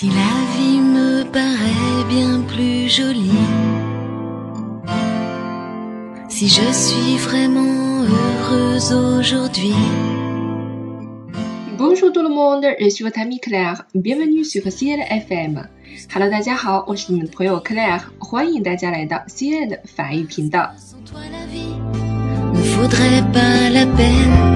Si la vie me paraît bien plus jolie, si je suis vraiment heureuse aujourd'hui. Bonjour tout le monde, je suis votre amie Claire. Bienvenue sur Ciel FM. Hello，大家好，我是你们的朋友 Claire，欢迎大家来到 Ciel 的法语频道。 Sans toi la vie ne vaudrait pas la peine.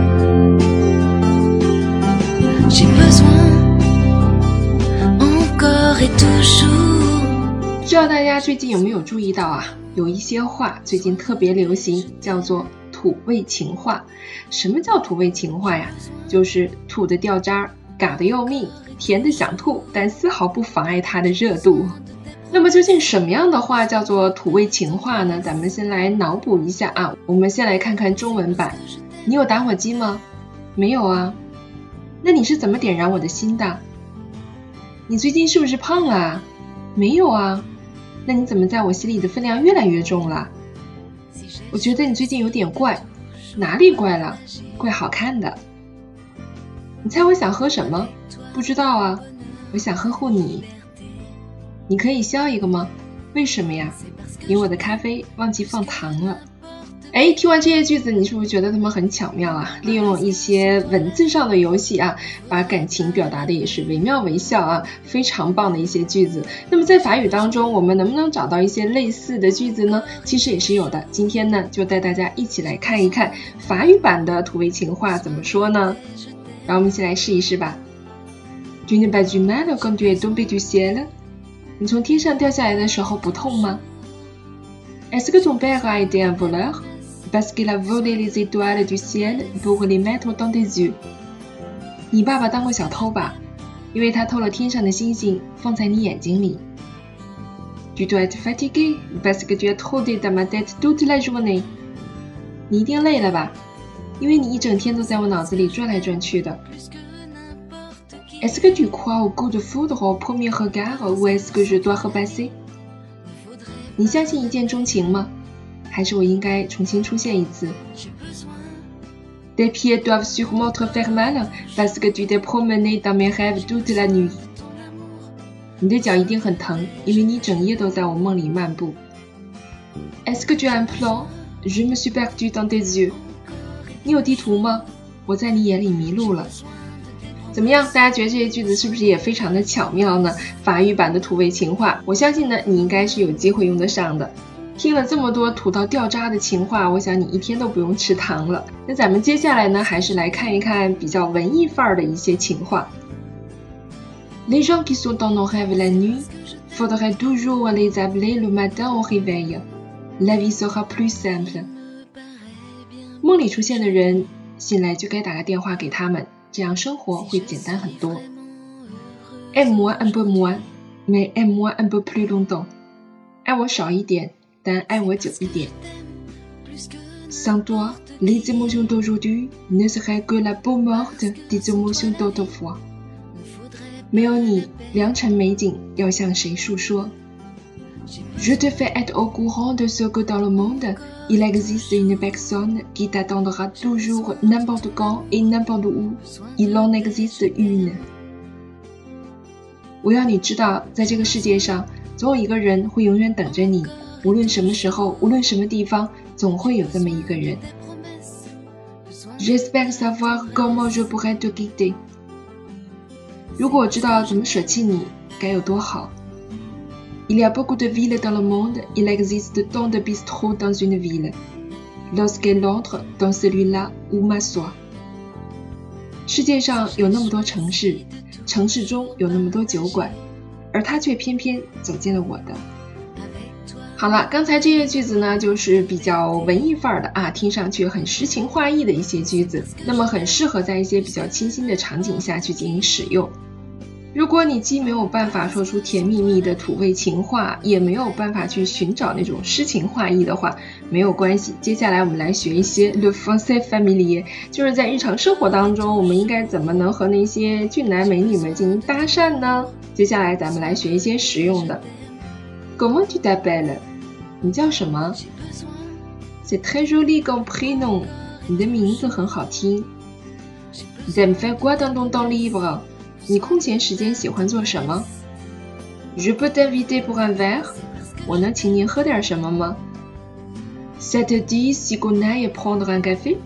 不知道大家最近有没有注意到啊？有一些话最近特别流行，叫做土味情话。什么叫土味情话呀？就是土的掉渣儿，嘎的要命，甜的想吐，但丝毫不妨碍它的热度。那么究竟什么样的话叫做土味情话呢？咱们先来脑补一下啊。我们先来看看中文版。你有打火机吗？没有啊。那你是怎么点燃我的心的？你最近是不是胖了？没有啊。那你怎么在我心里的分量越来越重了？我觉得你最近有点怪，哪里怪了？怪好看的。你猜我想喝什么？不知道啊。我想呵护你。你可以笑一个吗？为什么呀？因为我的咖啡忘记放糖了。哎，听完这些句子，你是不是觉得它们很巧妙啊？利用了一些文字上的游戏啊，把感情表达的也是惟妙惟肖啊，非常棒的一些句子。那么在法语当中，我们能不能找到一些类似的句子呢？其实也是有的。今天呢，就带大家一起来看一看法语版的土味情话怎么说呢？让我们一起来试一试吧。Tu n'as pas du mal quand tu es tombé du ciel？你从天上掉下来的时候不痛吗？Est-ce que ton père a été un voleur parce qu'il a volé les étoiles du ciel pour les mettre dans tes yeux？你爸爸当过小偷吧？因为他偷了天上的星星放在你眼睛里。Tu dois être fatigué parce que tu as trotté dans ma tête toute la journée。你一定累了吧？因为你一整天都在我脑子里转来转去的。Est-ce que tu crois au coup de foudre au premier regard ou est-ce que je dois repasser？你相信一见钟情吗？ 还是我应该重新出现一次？Tes pieds doivent sûrement te faire mal parce que tu t'es promené dans mes rêves toute la nuit。你的脚一定很疼，因为你整夜都在我梦里漫步。Est-ce que tu as un plan? Je me suis perdu dans tes yeux。你有地图吗？我在你眼里迷路了。怎么样？大家觉得这些句子是不是也非常的巧妙呢？法语版的土味情话，我相信呢，你应该是有机会用得上的。听了这么多土到掉渣的情话，我想你一天都不用吃糖了。那咱们接下来呢，还是来看一看比较文艺范儿的一些情话。Les gens qui sont dans nos rêves la nuit, faudrait toujours les appeler le matin au réveil. La vie sera plus simple. 梦里出现的人，醒来就该打个电话给他们。这样生活会简单很多。Aime-moi un peu moins, mais aime-moi un peu plus longtemps。爱我少一点，但爱我久一点。Sans toi, les émotions d'aujourd'hui ne seraient que la peau morte des émotions d'autrefois。没有你，良辰美景要向谁诉说？Je te fais être au courant de ce que dans le monde il existe une personne qui t'attendra toujours n'importe quand et n'importe où. Il en existe une. 我要你知道，在这个世界上，总有一个人会永远等着你，无论什么时候，无论什么地方，总会有这么一个人。J'espère savoir comment je pourrais te quitter. 如果我知道怎么舍弃你，该有多好。Il y a beaucoup de villes dans le monde, il existe tant de bistrots dans une ville. Lorsqu'elle entre dans celui-là où m'assoit. 世界上有那么多城市，城市中有那么多酒馆，而他却偏偏走进了我的。好了，刚才这些句子呢，就是比较文艺范儿的啊，听上去很诗情画意的一些句子，那么很适合在一些比较清新的场景下去进行使用。如果你既没有办法说出甜蜜蜜的土味情话，也没有办法去寻找那种诗情画意的话，没有关系。接下来我们来学一些 le français familier，就是在日常生活当中，我们应该怎么能和那些俊男美女们进行搭讪呢？接下来咱们来学一些实用的。Comment tu t'appelles？你叫什么？C'est très joli comme prénom。你的名字很好听。J'aime faire quoi dans ton temps libre？你空闲时间喜欢做什么 Je peux t'inviter pour un verre？我能请你喝点什么吗？Ça te dit si on allait prendre un café？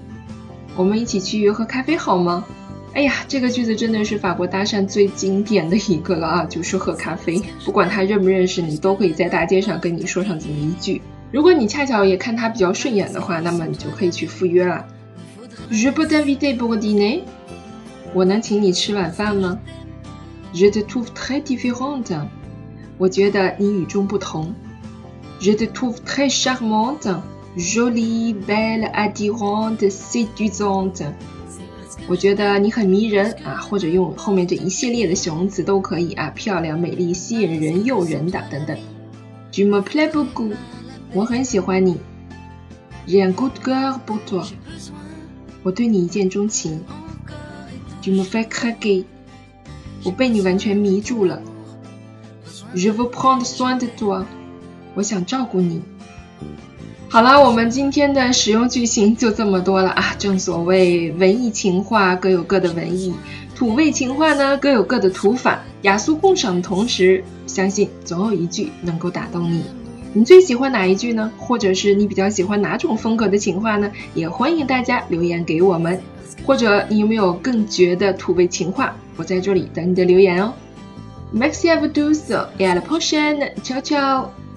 哎呀，这个句子真的是法国搭讪最经典的一个了啊！就是喝咖啡，不管他认不认识你，都可以在大街上跟你说上这么一句。如果你恰巧也看他比较顺眼的话，那么你就可以去赴约了。Je peux t'inviter pour dîner？我能请你吃晚饭吗？Je te trouve très différente。我觉得你与众不同。Je te trouve très charmante, jolie, belle, attirante, séduisante。我觉得你很迷人啊，或者用后面这一系列的形容词都可以啊，漂亮、美丽、吸引人、诱人的等等。Je me plais beaucoup，我很喜欢你。J'ai un coup de cœur pour toi，我对你一见钟情。Je me fais craquer，我被你完全迷住了。Je veux prendre soin de toi，我想照顾你。好了，我们今天的使用句型就这么多了啊！正所谓文艺情话各有各的文艺，土味情话呢各有各的土法，雅俗共赏的同时，相信总有一句能够打动你。你最喜欢哪一句呢？或者是你比较喜欢哪种风格的情话呢？也欢迎大家留言给我们。或者你有没有更绝的土味情话？我在这里等你的留言哦。Merci à vous tous et à la prochaine. Ciao ciao.